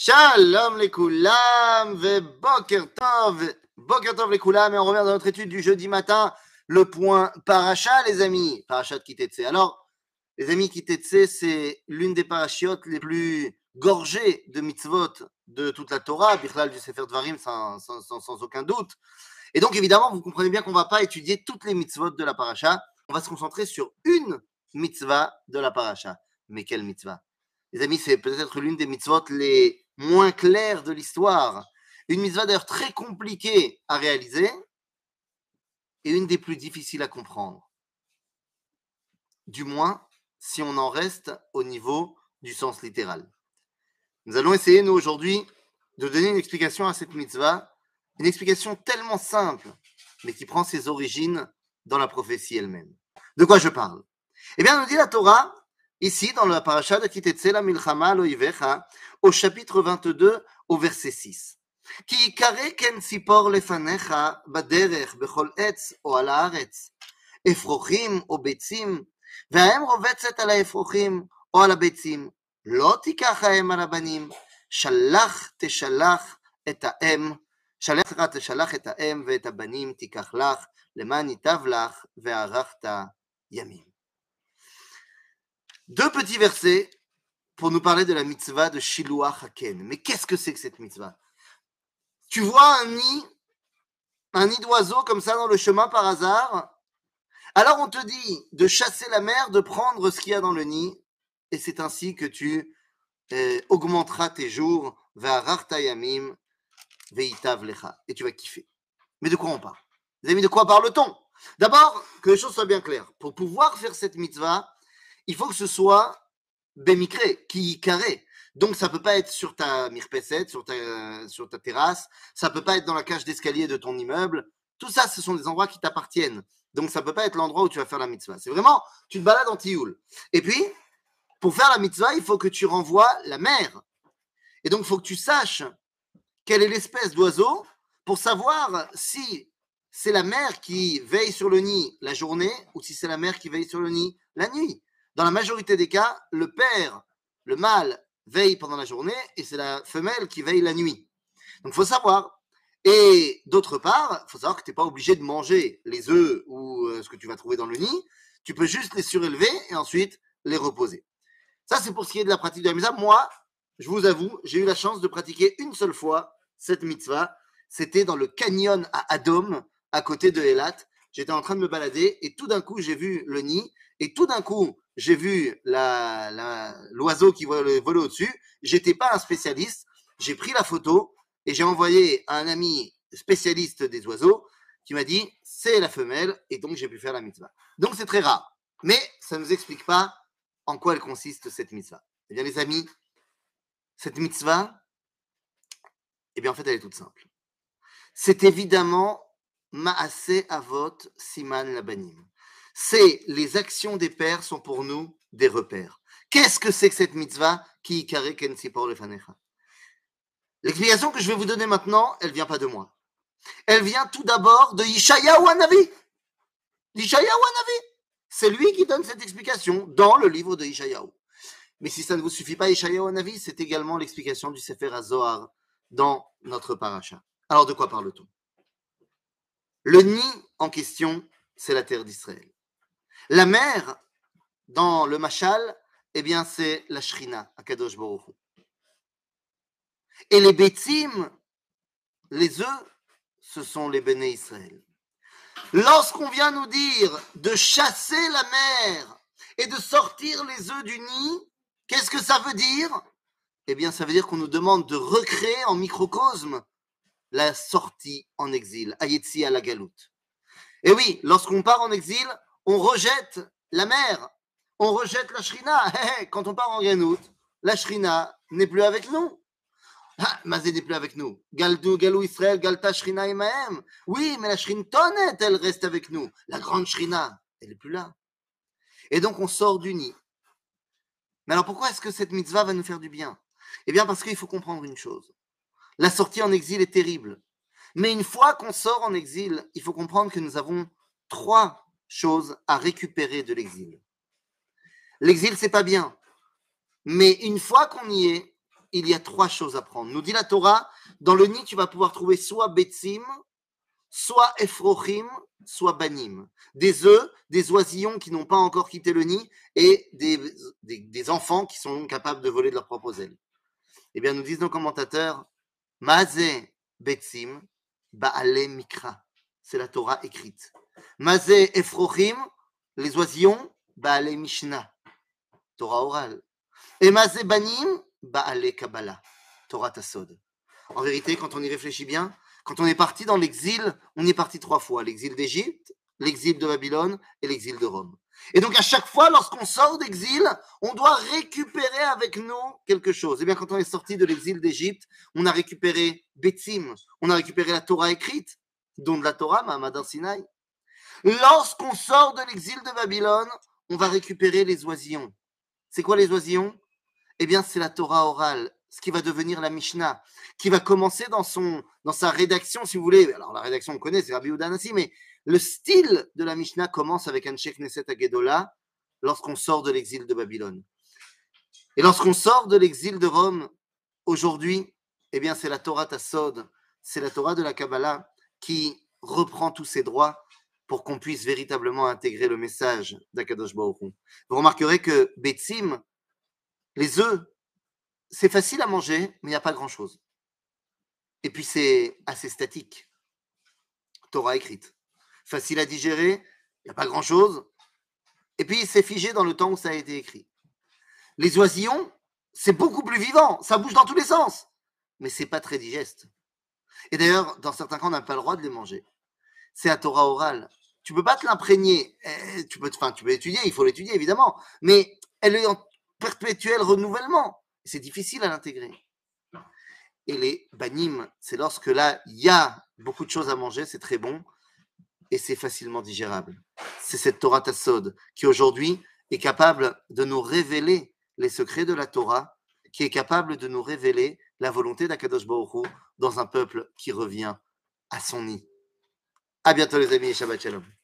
Shalom les koulam, ve boker tov, boker tov les koulam, et on revient dans notre étude du jeudi matin, le point paracha, les amis, paracha de Kitetse. Alors, les amis, Kitetse, c'est l'une des parachiotes les plus gorgées de mitzvot de toute la Torah, Bichlal du Sefer Dvarim, sans, sans, sans, aucun doute. Et donc, évidemment, vous comprenez bien qu'on ne va pas étudier toutes les mitzvot de la paracha, on va se concentrer sur une mitzvah de la paracha. Mais quelle mitzvah? Les amis, c'est peut-être l'une des mitzvot les moins claires de l'histoire. Une mitzvah d'ailleurs très compliquée à réaliser et une des plus difficiles à comprendre. Du moins, si on en reste au niveau du sens littéral. Nous allons essayer, nous, aujourd'hui, de donner une explication à cette mitzvah, une explication tellement simple, mais qui prend ses origines dans la prophétie elle-même. De quoi je parle? Eh bien, nous dit la Torah, ici, dans la paracha de Kitetse la Milchama Loivecha, au chapitre 22, au verset 6. כי יקרא כן ציפור לפניך בדרך בכל עץ או על הארץ, אפרוחים או ביצים, והאם רובצת על האפרוחים או על הביצים, לא תיקח האם על הבנים, שלח תשלח את האם, שלח תשלח את האם ואת הבנים תיקח לך, למען ייטב לך וערכת ימים. Deux petits versets pour nous parler de la mitzvah de Shiluach Haken. Mais qu'est-ce que c'est que cette mitzvah? Tu vois un nid, un nid d'oiseau comme ça dans le chemin par hasard? Alors on te dit de chasser la mer, de prendre ce qu'il y a dans le nid, et c'est ainsi que tu euh, augmenteras tes jours, yamim, veitav lecha, et tu vas kiffer. Mais de quoi on parle? Les amis, de quoi parle-t-on? D'abord, que les choses soient bien claires. Pour pouvoir faire cette mitzvah, il faut que ce soit bémicré, qui carré. Donc ça peut pas être sur ta mirpesset, sur ta, sur ta terrasse, ça peut pas être dans la cage d'escalier de ton immeuble. Tout ça, ce sont des endroits qui t'appartiennent. Donc ça peut pas être l'endroit où tu vas faire la mitzvah. C'est vraiment, tu te balades en tioul. Et puis, pour faire la mitzvah, il faut que tu renvoies la mer. Et donc, il faut que tu saches quelle est l'espèce d'oiseau pour savoir si c'est la mère qui veille sur le nid la journée ou si c'est la mère qui veille sur le nid la nuit. Dans la majorité des cas, le père, le mâle, veille pendant la journée et c'est la femelle qui veille la nuit. Donc, il faut savoir. Et d'autre part, il faut savoir que tu n'es pas obligé de manger les œufs ou euh, ce que tu vas trouver dans le nid. Tu peux juste les surélever et ensuite les reposer. Ça, c'est pour ce qui est de la pratique de la mitzvah. Moi, je vous avoue, j'ai eu la chance de pratiquer une seule fois cette mitzvah. C'était dans le canyon à Adom, à côté de Elat. J'étais en train de me balader et tout d'un coup, j'ai vu le nid et tout d'un coup, j'ai vu l'oiseau qui volait, au-dessus. J'étais pas un spécialiste. J'ai pris la photo et j'ai envoyé à un ami spécialiste des oiseaux qui m'a dit c'est la femelle et donc j'ai pu faire la mitzvah. Donc c'est très rare. Mais ça ne nous explique pas en quoi elle consiste cette mitzvah. Eh bien les amis, cette mitzvah, eh bien en fait elle est toute simple. C'est évidemment Maase Avot Siman Labanim c'est les actions des pères sont pour nous des repères. Qu'est-ce que c'est que cette mitzvah qui L'explication que je vais vous donner maintenant, elle vient pas de moi. Elle vient tout d'abord de Ishayahu Hanavi. Ishayahu Hanavi. C'est lui qui donne cette explication dans le livre de Ishayahu. Mais si ça ne vous suffit pas, Ishayahu Hanavi, c'est également l'explication du Sefer HaZohar dans notre paracha. Alors de quoi parle-t-on? Le nid en question, c'est la terre d'Israël. La mer, dans le Machal, eh bien, c'est la Shrina, à Kadosh Et les Bétim, les œufs, ce sont les béné Israël. Lorsqu'on vient nous dire de chasser la mer et de sortir les œufs du nid, qu'est-ce que ça veut dire? Eh bien, ça veut dire qu'on nous demande de recréer en microcosme la sortie en exil, Ayetzi à la galoute. Et oui, lorsqu'on part en exil, on rejette la mer, on rejette la shrina. Quand on part en Ganout, la shrina n'est plus avec nous. Ah, Mazé n'est plus avec nous. Galdou, Galou Israël, Galta Shrina Imahem. Oui, mais la Shrintonet, elle reste avec nous. La grande Shrina, elle n'est plus là. Et donc, on sort du nid. Mais alors, pourquoi est-ce que cette mitzvah va nous faire du bien? Eh bien, parce qu'il faut comprendre une chose. La sortie en exil est terrible. Mais une fois qu'on sort en exil, il faut comprendre que nous avons trois chose à récupérer de l'exil. L'exil, c'est pas bien. Mais une fois qu'on y est, il y a trois choses à prendre. Nous dit la Torah, dans le nid, tu vas pouvoir trouver soit Betsim, soit Ephrochim, soit Banim. Des œufs, des oisillons qui n'ont pas encore quitté le nid et des, des, enfants qui sont capables de voler de leurs propres ailes. Eh bien, nous disent nos commentateurs, Mazé Betsim, Baale Mikra. C'est la Torah écrite. Mazé Ephrochim, les oisillons, Baale Mishnah. Torah orale. Et Mazé Banim, Baale Kabbalah. Torah Tassod. En vérité, quand on y réfléchit bien, quand on est parti dans l'exil, on y est parti trois fois. L'exil d'Égypte, l'exil de Babylone et l'exil de Rome. Et donc à chaque fois, lorsqu'on sort d'exil, on doit récupérer avec nous quelque chose. Et eh bien quand on est sorti de l'exil d'Égypte, on a récupéré Betzim, on a récupéré la Torah écrite, dont de la Torah, Mahamad Sinaï. Lorsqu'on sort de l'exil de Babylone, on va récupérer les oisillons. C'est quoi les oisillons? Eh bien c'est la Torah orale, ce qui va devenir la Mishnah, qui va commencer dans, son, dans sa rédaction, si vous voulez. Alors, la rédaction, on connaît, c'est Rabbi Udanasi, mais le style de la Mishnah commence avec un Sheikh Neset Agedola lorsqu'on sort de l'exil de Babylone. Et lorsqu'on sort de l'exil de Rome, aujourd'hui, eh bien, c'est la Torah Tassod, c'est la Torah de la Kabbalah qui reprend tous ses droits pour qu'on puisse véritablement intégrer le message d'Akadosh Baruch Vous remarquerez que Betsim, les œufs c'est facile à manger, mais il n'y a pas grand-chose. Et puis c'est assez statique. Torah écrite. Facile à digérer, il n'y a pas grand-chose. Et puis c'est figé dans le temps où ça a été écrit. Les oisillons, c'est beaucoup plus vivant, ça bouge dans tous les sens, mais c'est pas très digeste. Et d'ailleurs, dans certains cas, on n'a pas le droit de les manger. C'est à Torah orale. Tu peux pas te l'imprégner. Eh, tu peux, enfin, tu peux étudier, il faut l'étudier évidemment, mais elle est en perpétuel renouvellement c'est difficile à l'intégrer. Et les banim, c'est lorsque là, il y a beaucoup de choses à manger, c'est très bon, et c'est facilement digérable. C'est cette Torah Tassod qui aujourd'hui est capable de nous révéler les secrets de la Torah, qui est capable de nous révéler la volonté d'Akadosh Baruch dans un peuple qui revient à son nid. À bientôt les amis et Shabbat Shalom.